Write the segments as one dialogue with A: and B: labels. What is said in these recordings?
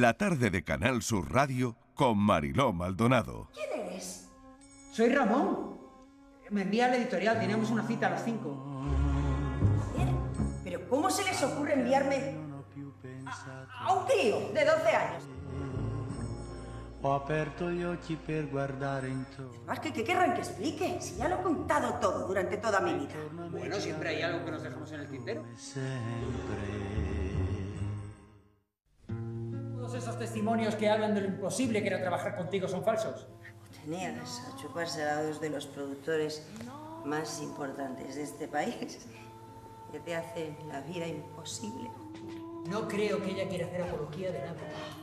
A: la tarde de Canal Sur Radio con Mariló Maldonado.
B: ¿Quién eres?
C: Soy Ramón. Me envía al editorial, teníamos una cita a las 5.
B: ¿Pero cómo se les ocurre enviarme a, a un crío de 12 años?
D: Ho aperto gli occhi per guardare intorno.
B: Más que qué querrán que explique, si ya lo he contado todo durante toda mi vida.
C: Bueno, siempre hay algo que nos dejamos en el tintero. Todos testimonios que hablan de lo imposible que era trabajar contigo son falsos.
B: Tenías a chuparse a dos de los productores más importantes de este país, que te hacen la vida imposible.
C: No creo que ella quiera hacer apología de nada.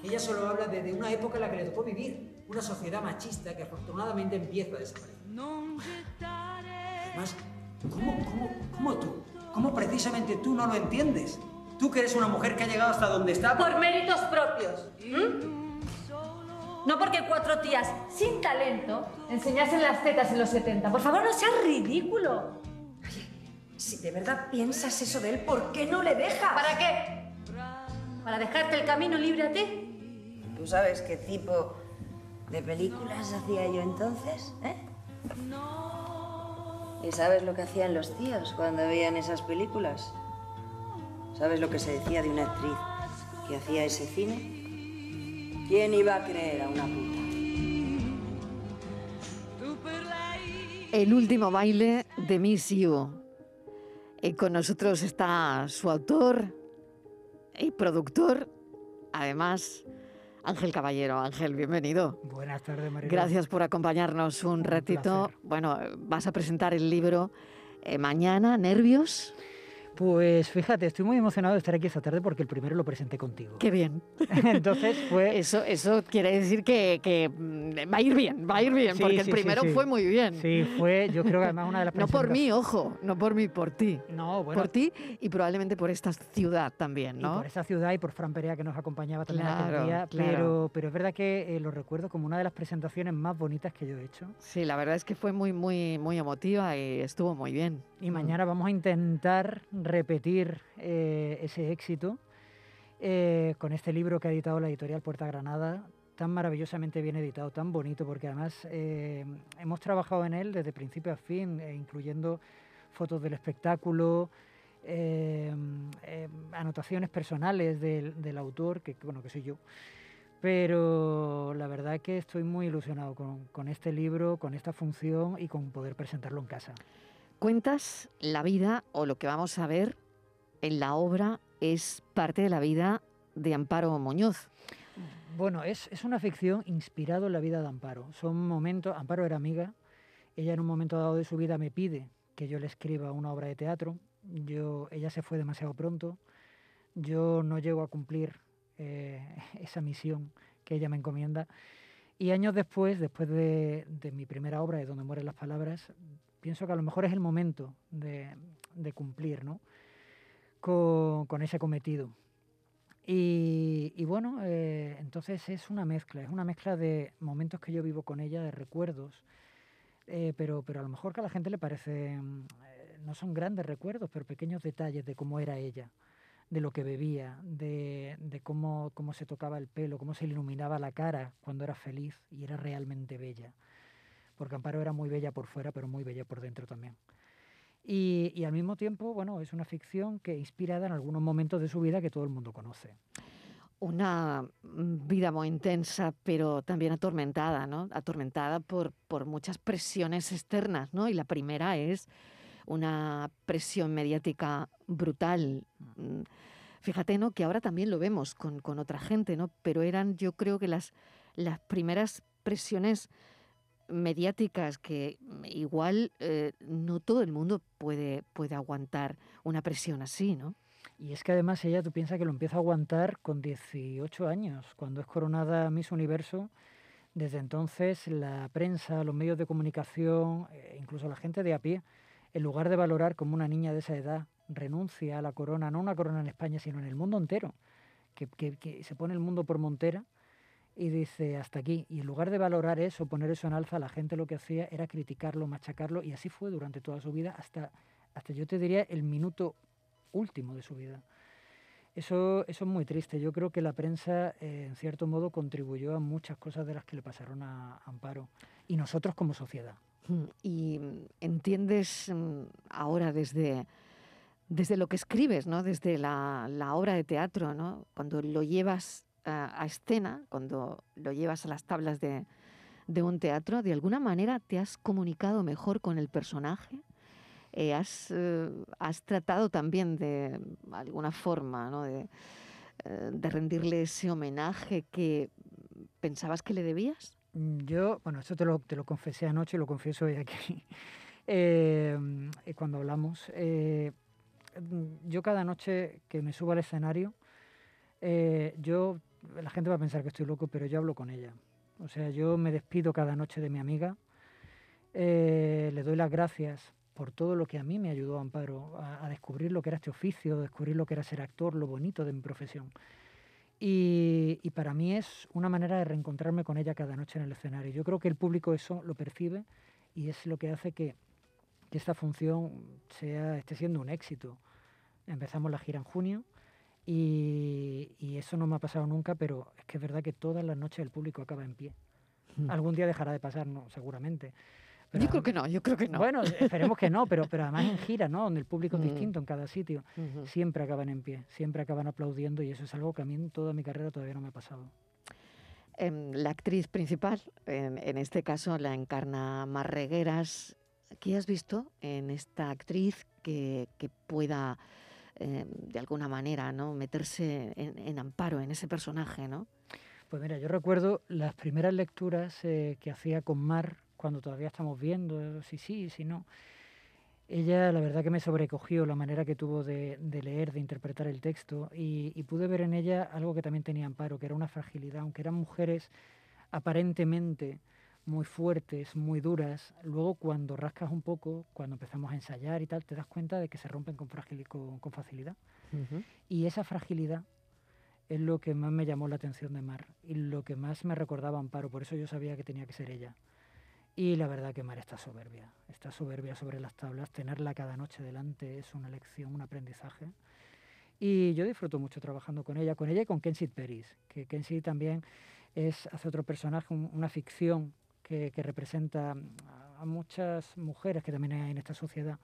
C: Ella solo habla de, de una época en la que le tocó vivir. Una sociedad machista que afortunadamente empieza a desaparecer. Además, ¿cómo, cómo, cómo tú? ¿Cómo precisamente tú no lo entiendes? Tú que eres una mujer que ha llegado hasta donde está.
E: Por méritos propios. ¿m? No porque cuatro tías sin talento enseñasen las tetas en los 70. Por favor, no seas ridículo.
B: Si de verdad piensas eso de él, ¿por qué no le dejas?
E: ¿Para qué? ¿Para dejarte el camino libre a ti?
B: ¿Tú sabes qué tipo de películas hacía yo entonces? ¿Eh? ¿Y sabes lo que hacían los tíos cuando veían esas películas? ¿Sabes lo que se decía de una actriz que hacía ese cine? ¿Quién iba a creer a una puta?
F: El último baile de Miss You. Y con nosotros está su autor y productor, además, Ángel Caballero. Ángel, bienvenido.
G: Buenas tardes, María.
F: Gracias por acompañarnos un, ratito.
G: placer.
F: Bueno, vas a presentar el libro eh, mañana, ¿Nervios?
G: Pues fíjate, estoy muy emocionado de estar aquí esta tarde porque el primero lo presenté contigo.
F: Qué bien.
G: Entonces fue...
F: Eso, eso quiere decir que, que, va a ir bien, va a ir bien,
G: Sí,
F: porque
G: sí,
F: el primero
G: sí.
F: fue muy bien.
G: Sí, fue, yo creo que además una de las
F: No por mí, ojo, no por mí, por ti.
G: No, bueno,
F: Por ti y probablemente por esta ciudad también,
G: y
F: ¿no?
G: por esa ciudad y por Fran Perea que nos acompañaba también aquel
F: Claro,
G: día,
F: claro.
G: pero, pero es verdad que eh, lo recuerdo como una de las presentaciones más bonitas que yo he hecho.
F: Sí, la verdad es que fue muy, muy, muy emotiva y estuvo muy bien.
G: Y mañana vamos a intentar repetir eh, ese éxito eh, con este libro que ha editado la editorial Puerta Granada, tan maravillosamente bien editado, tan bonito, porque además eh, hemos trabajado en él desde principio a fin, eh, incluyendo fotos del espectáculo, eh, anotaciones personales del, del autor, que bueno, que soy yo. Pero la verdad que estoy muy ilusionado con, con este libro, con esta función y con poder presentarlo en casa.
F: Cuentas la vida o lo que vamos a ver en la obra es parte de la vida de Amparo Muñoz.
G: Bueno, es, es una ficción inspirado en la vida de Amparo. Son momentos, Amparo era amiga, ella en un momento dado de su vida me pide que yo le escriba una obra de teatro. Yo, ella se fue demasiado pronto. Yo no llego a cumplir eh, esa misión que ella me encomienda. Y años después, después de, de mi primera obra, de Donde mueren las palabras, pienso que a lo mejor es el momento de, de cumplir ¿no? con, con ese cometido. Y, bueno, eh, entonces es una mezcla, es una mezcla de momentos que yo vivo con ella, de recuerdos, eh, pero, pero a lo mejor que a la gente le parecen, eh, no son grandes recuerdos, pero pequeños detalles de cómo era ella, de lo que bebía, de, de cómo, cómo se tocaba el pelo, cómo se iluminaba la cara cuando era feliz y era realmente bella. Porque Amparo era muy bella por fuera, pero muy bella por dentro también. Y, y al mismo tiempo, bueno, es una ficción que inspirada en algunos momentos de su vida que todo el mundo conoce.
F: Una mm, vida muy intensa, pero también atormentada, ¿no? Atormentada por, por muchas presiones externas, ¿no? Y la primera es una presión mediática brutal. Mm, Fíjate, ¿no? Que ahora también lo vemos con, con otra gente, ¿no? Pero eran, yo creo que las, las primeras presiones mediáticas que mm, igual eh, no todo el mundo puede, puede aguantar una presión así, ¿no?
G: Y es que además ella, tú piensas que lo empieza a aguantar con 18 años, cuando es coronada Miss Universo. Desde entonces la prensa, los medios de comunicación, eh, incluso la gente de a pie, en lugar de valorar como una niña de esa edad renuncia a la corona, no una corona en España, sino en el mundo entero, que, se pone el mundo por montera y dice hasta aquí. Y en lugar de valorar eso, poner eso en alza, la gente lo que hacía era criticarlo, machacarlo, y así fue durante toda su vida, hasta, hasta yo te diría el minuto último de su vida. Eso, eso es muy triste. Yo creo que la prensa, eh, en cierto modo, contribuyó a muchas cosas de las que le pasaron a Amparo. Y nosotros como sociedad.
F: Mm, Y mm, entiendes mm, ahora desde, desde lo que escribes, ¿no? desde la, la obra de teatro, ¿no? cuando lo llevas a, a escena, cuando lo llevas a las tablas de, de un teatro, de alguna manera te has comunicado mejor con el personaje. Eh, has, eh, has tratado también de alguna forma ¿no? de, eh, de rendirle ese homenaje que pensabas que le debías.
G: Yo, bueno, esto te lo, te lo confesé anoche y lo confieso hoy aquí, eh, eh, cuando hablamos. eh, yo cada noche que me subo al escenario, eh, yo, la gente va a pensar que estoy loco, pero yo hablo con ella. O sea, yo me despido cada noche de mi amiga, eh, le doy las gracias por todo lo que a mí me ayudó Amparo a, descubrir lo que era este oficio, descubrir lo que era ser actor, lo bonito de mi profesión. Y, para mí es una manera de reencontrarme con ella cada noche en el escenario. Yo creo que el público eso lo percibe y es lo que hace que, que esta función sea, esté siendo un éxito. Empezamos la gira en junio y, y eso no me ha pasado nunca, pero es que es verdad que todas las noches el público acaba en pie.
F: Mm.
G: Algún día dejará de pasar, no, seguramente. Pero
F: Yo creo que no, yo creo que no.
G: Bueno, esperemos que no, pero, pero además en gira, ¿no? Donde el público es
F: Mm.
G: distinto en cada sitio
F: Ujú.
G: siempre acaban en pie, siempre acaban aplaudiendo y eso es algo que a mí en toda mi carrera todavía no me ha pasado.
F: Em, la actriz principal, en, en este caso la encarna Mar Regueras. ¿Qué has visto en esta actriz que, que pueda, em, de alguna manera, ¿no? meterse en, amparo en ese personaje? ¿no?
G: Pues mira, yo recuerdo las primeras lecturas eh, que hacía con Mar cuando todavía estamos viendo eh, si sí, si no. Ella, la verdad que me sobrecogió la manera que tuvo de, leer, de interpretar el texto y pude ver en ella algo que también tenía Amparo, que era una fragilidad, aunque eran mujeres aparentemente muy fuertes, muy duras, luego cuando rascas un poco, cuando empezamos a ensayar y tal, te das cuenta de que se rompen con, fragili- con- con facilidad. Y esa fragilidad es lo que más me llamó la atención de Mar y lo que más me recordaba a Amparo, por eso yo sabía que tenía que ser ella. Y la verdad que Mar está soberbia, está soberbia sobre las tablas, tenerla cada noche delante es una lección, un aprendizaje. Y yo disfruto mucho trabajando con ella, con ella y con Kensit Peris, que Kensit también es, hace otro personaje, un- una ficción que, que representa a- muchas mujeres que también hay en esta sociedad.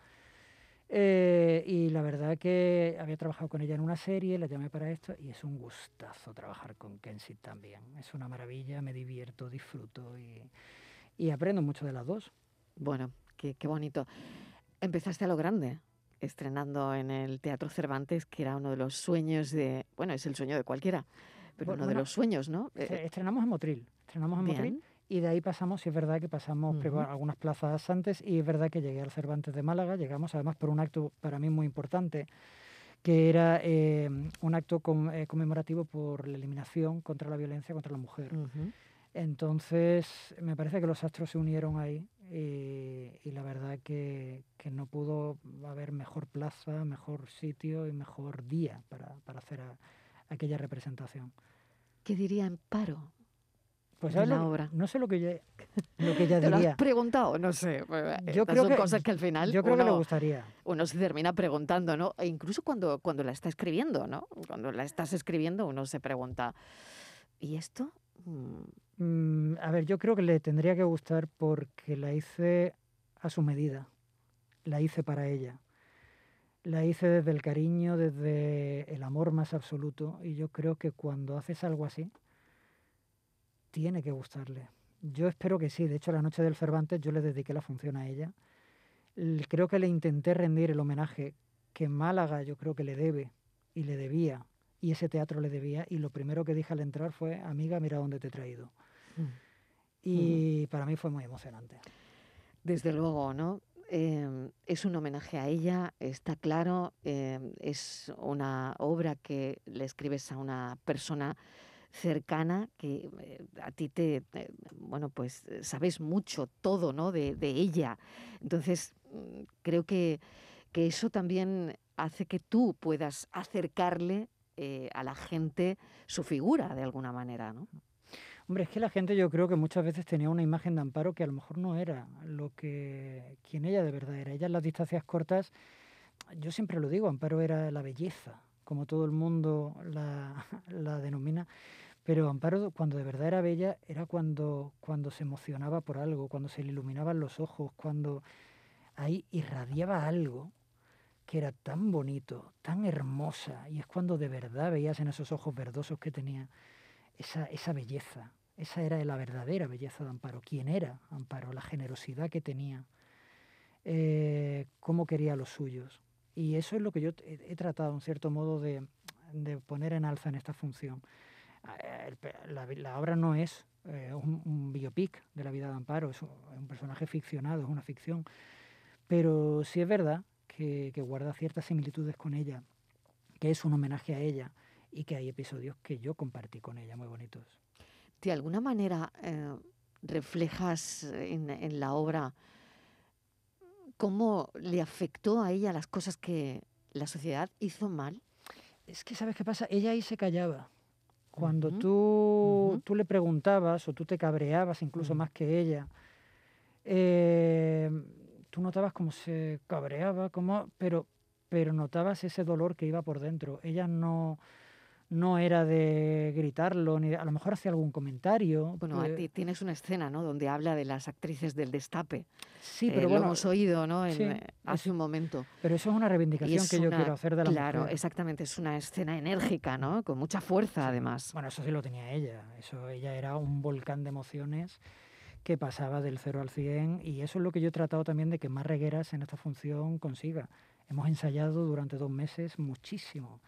G: Eh, y la verdad que había trabajado con ella en una serie, la llamé para esto y es un gustazo trabajar con Kensit también. Es una maravilla, me divierto, disfruto y, y aprendo mucho de las dos.
F: Bueno, qué, qué bonito. Empezaste a lo grande, estrenando en el Teatro Cervantes, que era uno de los sueños de... Bueno, es el sueño de cualquiera, pero uno de los sueños, ¿no? Eh,
G: Estrenamos en Motril, estrenamos en Motril
F: bien.
G: Y de ahí pasamos, si es verdad que pasamos pero
F: Ujú.
G: algunas plazas antes y es verdad que llegué al Cervantes de Málaga, llegamos además por un acto para mí muy importante que era eh, un acto com- eh, conmemorativo por la eliminación contra la violencia contra la mujer.
F: Ujú.
G: Entonces, me parece que los astros se unieron ahí y, y la verdad que, que no pudo haber mejor plaza, mejor sitio y mejor día para, para hacer a- aquella representación.
F: ¿Qué diría Amparo?
G: Pues
F: de
G: ¿sabes
F: la
G: lo que-
F: obra?
G: no sé lo que ella, lo que ella
F: ¿Te lo has preguntado? No sé. eh,
G: Yo
F: estas
G: creo
F: son
G: que,
F: cosas que al final
G: yo creo que le gustaría.
F: uno se termina preguntando, ¿no? E incluso cuando, cuando la está escribiendo, ¿no? Cuando la estás escribiendo, uno se pregunta, ¿y esto? Mm,
G: a ver, yo creo que le tendría que gustar porque la hice a su medida. La hice para ella. La hice desde el cariño, desde el amor más absoluto. Y yo creo que cuando haces algo así, tiene que gustarle. Yo espero que sí. De hecho, la noche del Cervantes yo le dediqué la función a ella. Creo que le intenté rendir el homenaje que Málaga yo creo que le debe y le debía. Y ese teatro le debía. Y lo primero que dije al entrar fue, amiga, mira dónde te he traído.
F: mm.
G: Y para mí fue muy emocionante.
F: Desde luego, ¿no? Eh, es un homenaje a ella, está claro, eh, es una obra que le escribes a una persona cercana que eh, a ti te, bueno, pues eh, sabes mucho, todo, ¿no? De, de ella. Entonces, mm, creo que, que eso también hace que tú puedas acercarle eh, a la gente su figura de alguna manera, ¿no?
G: Hombre, es que la gente yo creo que muchas veces tenía una imagen de Amparo que a lo mejor no era lo que quien ella de verdad era. Ella en las distancias cortas, yo siempre lo digo, Amparo era la belleza como todo el mundo la, la denomina, pero Amparo, cuando de verdad era bella, era cuando, cuando se emocionaba por algo, cuando se le iluminaban los ojos, cuando ahí irradiaba algo que era tan bonito, tan hermosa, y es cuando de verdad veías en esos ojos verdosos que tenía esa, esa belleza. Esa era la verdadera belleza de Amparo. ¿Quién era Amparo? La generosidad que tenía, eh, cómo quería los suyos. Y eso es lo que yo he, he tratado, en cierto modo, de, de, poner en alza en esta función. Eh, la, la obra no es eh, un, un, biopic de la vida de Amparo, es un, un personaje ficcionado, es una ficción. Pero sí es verdad que, que, guarda ciertas similitudes con ella, que es un homenaje a ella y que hay episodios que yo compartí con ella muy bonitos.
F: ¿De alguna manera eh, reflejas en, en, la obra cómo le afectó a ella las cosas que la sociedad hizo mal?
G: Es que, ¿sabes qué pasa? Ella ahí se callaba. Cuando uh -huh. tú, uh -huh. tú le preguntabas o tú te cabreabas incluso uh -huh. más que ella, eh, tú notabas cómo se cabreaba, cómo, pero, pero notabas ese dolor que iba por dentro. Ella no, no era de gritarlo, ni de, a lo mejor hacía algún comentario.
F: Bueno,
G: que...
F: tienes una escena, ¿no? Donde habla de las actrices del destape.
G: Sí, pero
F: eh,
G: bueno,
F: lo hemos oído, ¿no? En,
G: sí,
F: eh, hace un momento.
G: Pero eso es una reivindicación
F: es
G: que
F: una,
G: yo quiero hacer de la
F: Claro,
G: mujer.
F: exactamente. Es una escena enérgica, ¿no? Con mucha fuerza,
G: sí.
F: además.
G: Bueno, eso sí lo tenía ella. Eso, ella era un volcán de emociones que pasaba del 0 al 100 y eso es lo que yo he tratado también de que más regueras en esta función consiga. Hemos ensayado durante dos meses muchísimo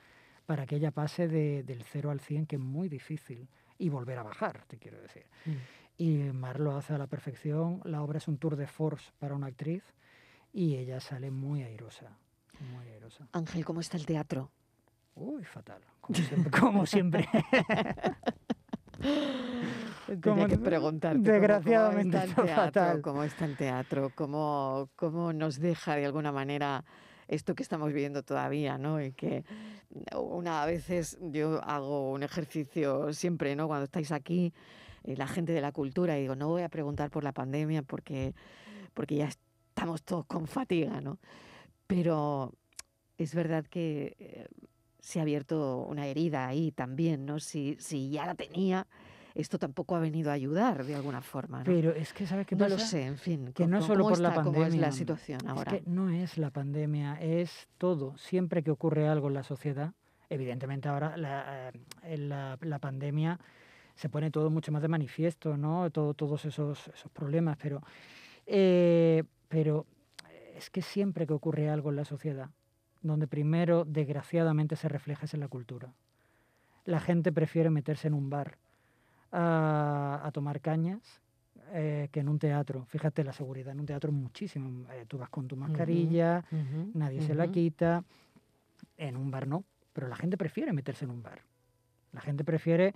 G: para que ella pase de, del 0 al 100, que es muy difícil, y volver a bajar, te quiero decir. Mm. Y Mar lo hace a la perfección, la obra es un tour de force para una actriz y ella sale muy airosa, muy airosa.
F: Ángel, ¿cómo está el teatro?
G: Uy, fatal, como siempre. como siempre.
F: Tenía que preguntarte
G: desgraciadamente
F: cómo, está el teatro,
G: fatal.
F: cómo está el teatro, cómo, cómo nos deja de alguna manera esto que estamos viviendo todavía, ¿no? Y que una a veces yo hago un ejercicio siempre, ¿no? Cuando estáis aquí, eh, la gente de la cultura, y digo, no voy a preguntar por la pandemia porque, porque ya estamos todos con fatiga, ¿no? Pero es verdad que eh, se ha abierto una herida ahí también, ¿no? Si, si ya la tenía, esto tampoco ha venido a ayudar de alguna forma. ¿no?
G: Pero es que, ¿sabes qué
F: no
G: pasa?
F: lo sé, en fin.
G: Que no solo por
F: está,
G: la pandemia.
F: ¿Cómo es la situación ahora?
G: Es que no es la pandemia, es todo. Siempre que ocurre algo en la sociedad, evidentemente ahora la, eh, la, la pandemia se pone todo mucho más de manifiesto, ¿no? Todo, todos esos, esos problemas, pero, eh, pero es que siempre que ocurre algo en la sociedad, donde primero, desgraciadamente, se refleja es en la cultura. La gente prefiere meterse en un bar a, a tomar cañas eh, que en un teatro. Fíjate la seguridad en un teatro muchísimo. Eh, tú vas con tu mascarilla, uh -huh, nadie uh -huh. se la quita. En un bar no, pero la gente prefiere meterse en un bar. La gente prefiere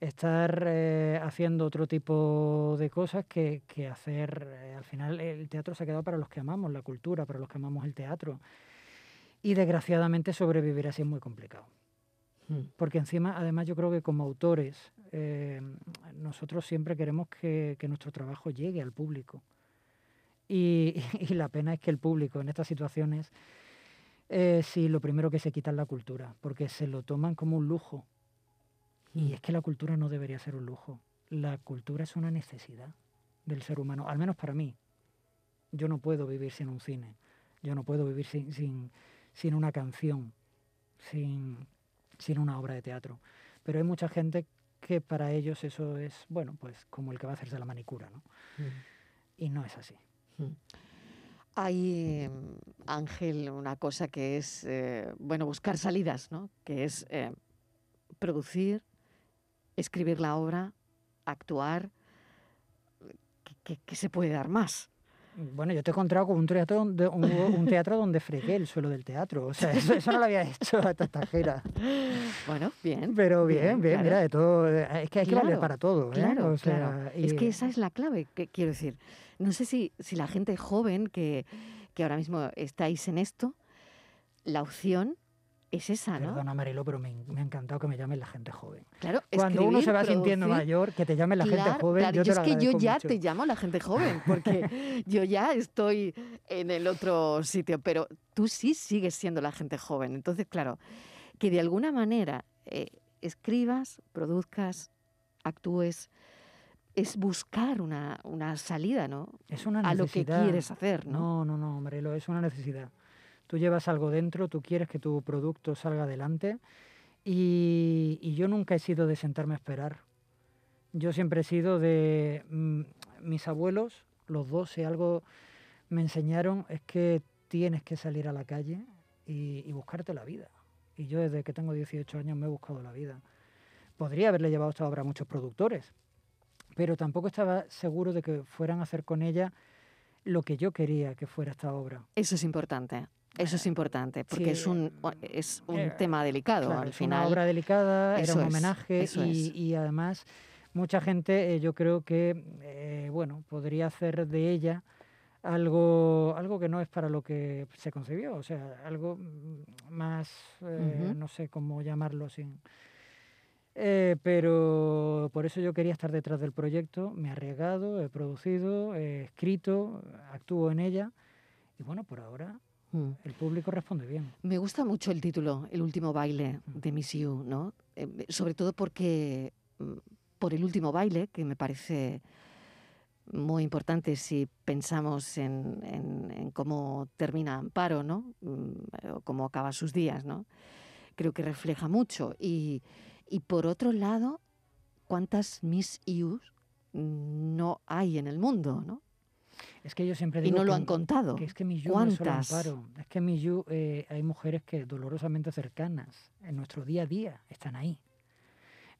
G: estar eh, haciendo otro tipo de cosas que, que hacer. Eh, al final, el teatro se ha quedado para los que amamos la cultura, para los que amamos el teatro. Y desgraciadamente sobrevivir así es muy complicado. Hmm. Porque encima, además, yo creo que como autores, eh, nosotros siempre queremos que, que, nuestro trabajo llegue al público. Y, y, la pena es que el público en estas situaciones, eh, sí, lo primero que se quita es la cultura, porque se lo toman como un lujo. Y es que la cultura no debería ser un lujo. La cultura es una necesidad del ser humano, al menos para mí. Yo no puedo vivir sin un cine, yo no puedo vivir sin, sin, sin una canción, sin, sin una obra de teatro. Pero hay mucha gente que para ellos eso es, bueno, pues como el que va a hacerse la manicura, ¿no? Mm. Y no es así.
F: Mm. Hay, Ángel, una cosa que es, eh, bueno, buscar salidas, ¿no? Que es eh, producir, escribir la obra, actuar. ¿Qué, qué se puede dar más?
G: Bueno, yo te he encontrado con un teatro donde, un, un teatro donde fregué el suelo del teatro. O sea, eso, eso no lo había hecho a Tatajera.
F: Bueno, bien.
G: Pero bien, bien, bien claro. mira, de todo. Es que hay que claro, valer para todo. ¿eh?
F: Claro, o sea, claro. Y... Es que esa es la clave, que, quiero decir. No sé si, si la gente joven que, que ahora mismo estáis en esto, la opción es esa, ¿no?
G: Perdona, Marilo, pero me, me, ha encantado que me llamen la gente joven.
F: Claro,
G: Cuando uno se va
F: producir,
G: sintiendo mayor, que te llame la
F: claro,
G: gente joven,
F: claro,
G: yo te
F: es
G: lo
F: que yo ya
G: mucho.
F: te llamo la gente joven, porque yo ya estoy en el otro sitio, pero tú sí sigues siendo la gente joven. Entonces, claro, que de alguna manera eh, escribas, produzcas, actúes, es buscar una, una salida, ¿no?
G: Es una
F: A lo que
G: necesidad.
F: quieres hacer, ¿no?
G: No, no, no, hombre, lo es una necesidad. Tú llevas algo dentro, tú quieres que tu producto salga adelante y, yo nunca he sido de sentarme a esperar. Yo siempre he sido de mm, mis abuelos, los dos, si algo me enseñaron es que tienes que salir a la calle y, y buscarte la vida. Y yo desde que tengo 18 años me he buscado la vida. Podría haberle llevado esta obra a muchos productores, pero tampoco estaba seguro de que fueran a hacer con ella lo que yo quería que fuera esta obra.
F: Eso es importante. Eso es importante, porque es un, es un
G: eh,
F: tema delicado
G: Claro,
F: al
G: es
F: final.
G: una obra delicada, era un
F: es,
G: homenaje y,
F: es.
G: y además mucha gente eh, yo creo que eh, bueno podría hacer de ella algo algo que no es para lo que se concibió, o sea, algo más eh, no sé cómo llamarlo sin eh, pero por eso yo quería estar detrás del proyecto, me he arriesgado, he producido, he escrito, actúo en ella y bueno, por ahora
F: Mm.
G: el público responde bien.
F: Me gusta mucho el título, El último baile de Miss You, ¿no? Eh, sobre todo porque mm, por el último baile, que me parece muy importante si pensamos en, en- en cómo termina Amparo, ¿no? Mm, O cómo acaba sus días, ¿no? Creo que refleja mucho. Y, y por otro lado, ¿cuántas Miss Yous no hay en el mundo, ¿no?
G: Es que yo siempre
F: Y
G: digo
F: no lo
G: que-
F: han contado.
G: Que es que mi Yu no es solo
F: ¿Cuántas?
G: Es que mi Yu, eh, hay mujeres que dolorosamente cercanas en nuestro día a día están ahí.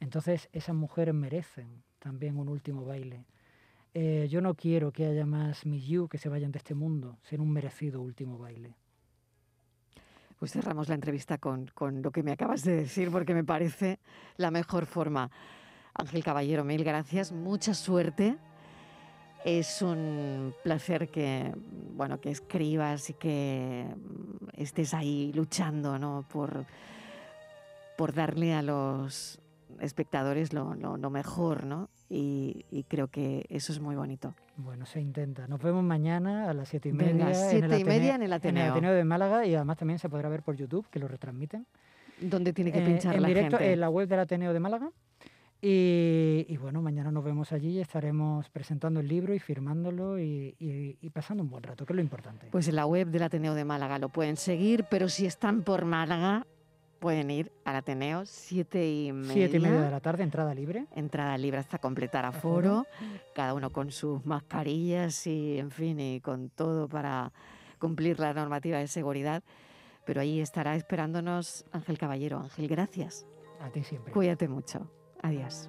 G: Entonces esas mujeres merecen también un último baile. Eh, yo no quiero que haya más mi que se vayan de este mundo sin un merecido último baile.
F: Pues cerramos la entrevista con, con lo que me acabas de decir, porque me parece la mejor forma. Ángel Caballero, mil gracias, mucha suerte. Es un placer que, bueno, que escribas y que mm, estés ahí luchando ¿no? por, por darle a los espectadores lo, lo- lo mejor, ¿no? Y, y creo que eso es muy bonito.
G: Bueno, se intenta. Nos vemos mañana a las siete y
F: Venga,
G: media.
F: siete y media
G: Ateneo-
F: en el
G: En el
F: Ateneo.
G: Ateneo de Málaga y además también se podrá ver por YouTube, que lo retransmiten.
F: ¿Dónde tiene que
G: Eh,
F: pinchar
G: en
F: la
G: directo
F: gente?
G: en la web del Ateneo de Málaga. Y, y bueno, mañana nos vemos allí y estaremos presentando el libro y firmándolo y, y- y pasando un buen rato, que es lo importante.
F: Pues en la web del Ateneo de Málaga lo pueden seguir, pero si están por Málaga, pueden ir al Ateneo, siete y media.
G: Siete y media de la tarde, entrada libre.
F: Entrada libre hasta completar aforo, cada uno con sus mascarillas y, en fin, y con todo para cumplir la normativa de seguridad. Pero ahí estará esperándonos Ángel Caballero. Ángel, gracias.
G: A ti siempre.
F: Cuídate mucho. Adiós.